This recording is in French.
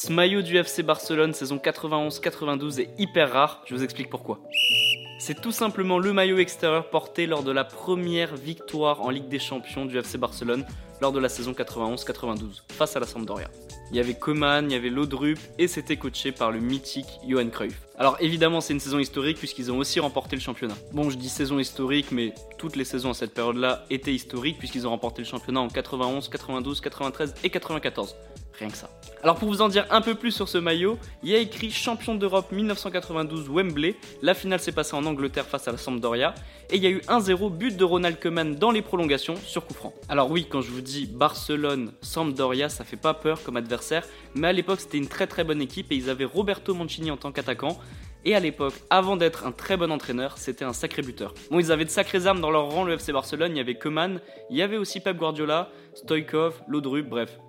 Ce maillot du FC Barcelone saison 91-92 est hyper rare, je vous explique pourquoi. C'est tout simplement le maillot extérieur porté lors de la première victoire en Ligue des Champions du FC Barcelone lors de la saison 91-92 face à la Sampdoria. Il y avait Coman, il y avait Laudrup et c'était coaché par le mythique Johan Cruyff. Alors évidemment c'est une saison historique puisqu'ils ont aussi remporté le championnat. Bon je dis saison historique mais toutes les saisons à cette période-là étaient historiques puisqu'ils ont remporté le championnat en 91, 92, 93 et 94. Rien que ça. Alors pour vous en dire un peu plus sur ce maillot, il y a écrit champion d'Europe 1992 Wembley. La finale s'est passée en Angleterre face à la Sampdoria. Et il y a eu 1-0 but de Ronald Koeman dans les prolongations sur coup franc. Alors oui, quand je vous dis Barcelone, Sampdoria, ça fait pas peur comme adversaire. Mais à l'époque c'était une très très bonne équipe et ils avaient Roberto Mancini en tant qu'attaquant. Et à l'époque, avant d'être un très bon entraîneur, c'était un sacré buteur. Bon, ils avaient de sacrées armes dans leur rang, le FC Barcelone. Il y avait Koeman, il y avait aussi Pep Guardiola, Stoikov, Laudrup, bref,